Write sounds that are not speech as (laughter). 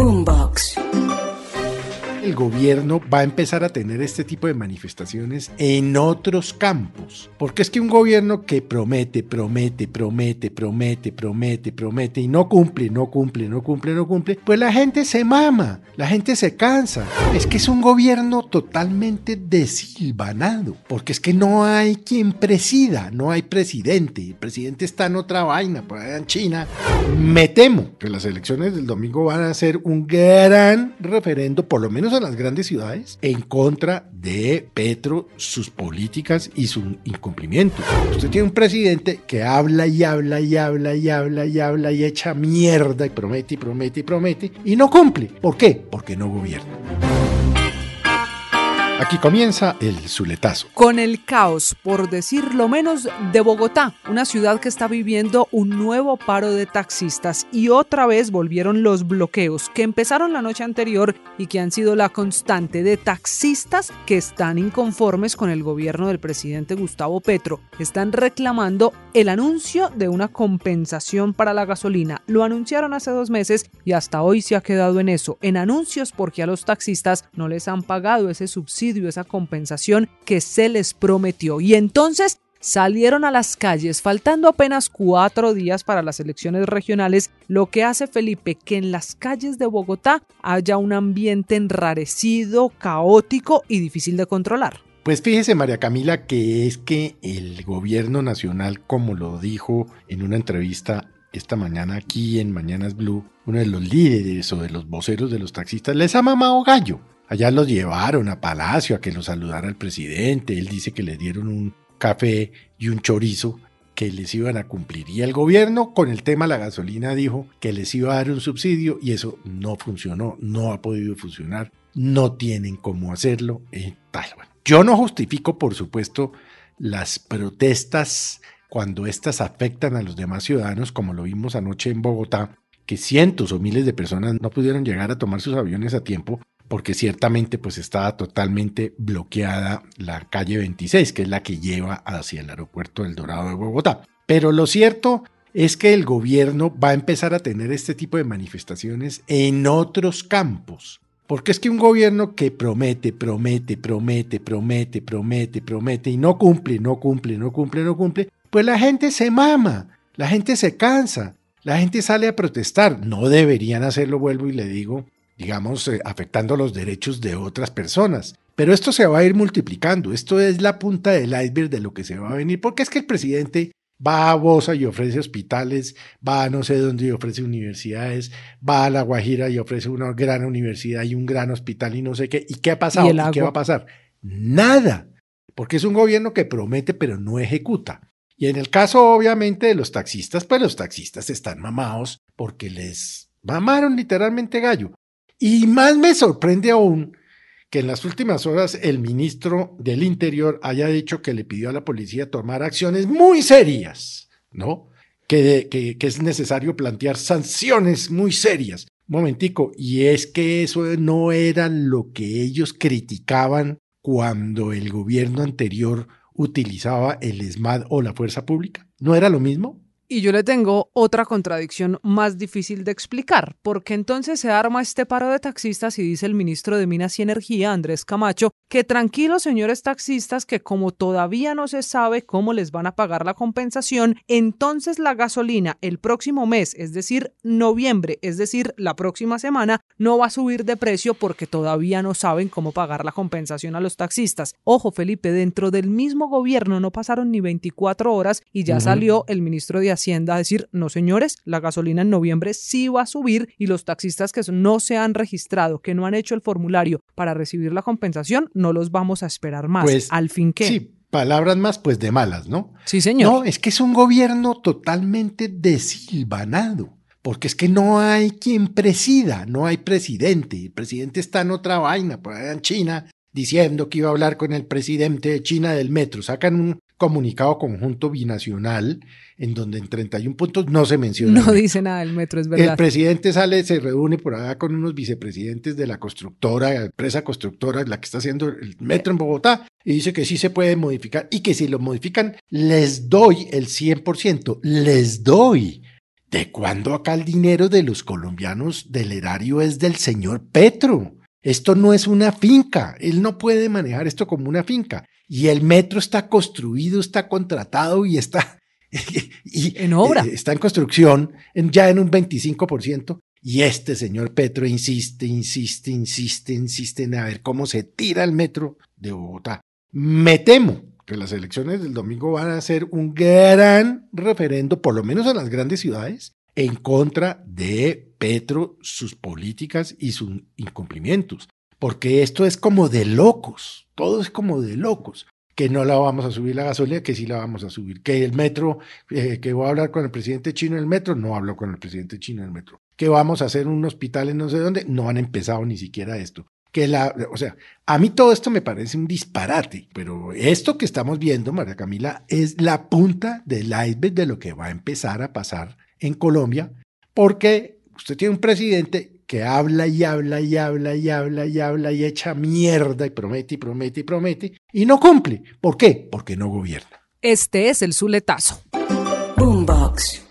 Boombox. El gobierno va a empezar a tener este tipo de manifestaciones en otros campos. Porque es que un gobierno que promete, promete, promete, promete, promete, promete y no cumple, no cumple, no cumple, no cumple, pues la gente se mama, la gente se cansa. Es que es un gobierno totalmente desilvanado. Porque es que no hay quien presida, no hay presidente. El presidente está en otra vaina, por allá en China. Me temo que las elecciones del domingo van a ser un gran referendo, por lo menos en las grandes ciudades, en contra de Petro, sus políticas y su incumplimiento. Usted tiene un presidente que habla y habla y habla y habla y habla y echa mierda y promete y promete y promete y no cumple. ¿Por qué? Porque no gobierna. Aquí comienza el Zuletazo. Con el caos, por decirlo menos, de Bogotá, una ciudad que está viviendo un nuevo paro de taxistas y otra vez volvieron los bloqueos que empezaron la noche anterior y que han sido la constante de taxistas que están inconformes con el gobierno del presidente Gustavo Petro. Están reclamando el anuncio de una compensación para la gasolina. Lo anunciaron hace dos meses y hasta hoy se ha quedado en eso, en anuncios porque a los taxistas no les han pagado ese subsidio esa compensación que se les prometió. Y entonces salieron a las calles, faltando apenas cuatro días para las elecciones regionales, lo que hace Felipe que en las calles de Bogotá haya un ambiente enrarecido, caótico y difícil de controlar. Pues fíjese María Camila que es que el gobierno nacional, como lo dijo en una entrevista esta mañana aquí en Mañanas Blue, uno de los líderes o de los voceros de los taxistas, les ha mamado gallo. Allá los llevaron a Palacio a que los saludara el presidente. Él dice que le dieron un café y un chorizo que les iban a cumplir. Y el gobierno con el tema de la gasolina dijo que les iba a dar un subsidio y eso no funcionó, no ha podido funcionar, no tienen cómo hacerlo. Eh, tal. Yo no justifico, por supuesto, las protestas cuando éstas afectan a los demás ciudadanos, como lo vimos anoche en Bogotá, que cientos o miles de personas no pudieron llegar a tomar sus aviones a tiempo porque ciertamente pues estaba totalmente bloqueada la calle 26, que es la que lleva hacia el aeropuerto del Dorado de Bogotá. Pero lo cierto es que el gobierno va a empezar a tener este tipo de manifestaciones en otros campos. Porque es que un gobierno que promete, promete, promete, promete, promete, promete y no cumple, no cumple, no cumple, no cumple, pues la gente se mama, la gente se cansa, la gente sale a protestar. No deberían hacerlo, vuelvo y le digo, digamos, eh, afectando los derechos de otras personas. Pero esto se va a ir multiplicando, esto es la punta del iceberg de lo que se va a venir, porque es que el presidente va a Bosa y ofrece hospitales, va a no sé dónde y ofrece universidades, va a La Guajira y ofrece una gran universidad y un gran hospital y no sé qué. ¿Y qué ha pasado? ¿Y, qué va a pasar? Nada, porque es un gobierno que promete pero no ejecuta. Y en el caso obviamente de los taxistas, pues los taxistas están mamados porque les mamaron literalmente gallo. Y más me sorprende aún que en las últimas horas el ministro del Interior haya dicho que le pidió a la policía tomar acciones muy serias, ¿no? Que, es necesario plantear sanciones muy serias. momentico, y es que eso no era lo que ellos criticaban cuando el gobierno anterior utilizaba el ESMAD o la fuerza pública. ¿No era lo mismo? Y yo le tengo otra contradicción más difícil de explicar, porque entonces se arma este paro de taxistas y dice el ministro de Minas y Energía, Andrés Camacho, que tranquilos señores taxistas, que como todavía no se sabe cómo les van a pagar la compensación, entonces la gasolina el próximo mes, es decir, noviembre, es decir, la próxima semana, no va a subir de precio porque todavía no saben cómo pagar la compensación a los taxistas. Ojo, Felipe, dentro del mismo gobierno no pasaron ni 24 horas y ya salió el ministro de Hacienda a decir, no señores, la gasolina en noviembre sí va a subir y los taxistas que no se han registrado, que no han hecho el formulario para recibir la compensación, no los vamos a esperar más. Pues, Al fin que... Sí, palabras más pues de malas, ¿no? Sí, señor. No, es que es un gobierno totalmente desilvanado porque es que no hay quien presida, no hay presidente. El presidente está en otra vaina, por allá en China, diciendo que iba a hablar con el presidente de China del metro. Sacan un comunicado conjunto binacional en donde en 31 puntos no se menciona. No dice nada del metro, es verdad. El presidente sale, se reúne por allá con unos vicepresidentes de la constructora, la empresa constructora, la que está haciendo el metro en Bogotá, y dice que sí se puede modificar y que si lo modifican, les doy el 100%, les doy ¿De cuándo acá el dinero de los colombianos del erario es del señor Petro? Esto no es una finca. Él no puede manejar esto como una finca. Y el metro está construido, está contratado y está (laughs) y, en obra. Eh, está en construcción ya en un 25%. Y este señor Petro insiste, insiste, insiste, insiste en a ver cómo se tira el metro de Bogotá. Me temo que las elecciones del domingo van a ser un gran referendo, por lo menos en las grandes ciudades, en contra de Petro, sus políticas y sus incumplimientos. Porque esto es como de locos, todo es como de locos. Que no la vamos a subir la gasolina, que sí la vamos a subir. Que el metro, eh, que voy a hablar con el presidente chino en el metro, no hablo con el presidente chino en el metro. Que vamos a hacer un hospital en no sé dónde, no han empezado ni siquiera esto que la, o sea, a mí todo esto me parece un disparate, pero esto que estamos viendo, María Camila, es la punta del iceberg de lo que va a empezar a pasar en Colombia, porque usted tiene un presidente que habla y habla y habla y habla y habla y echa mierda y promete y promete y promete y no cumple. ¿Por qué? Porque no gobierna. Este es el Zuletazo. Boombox.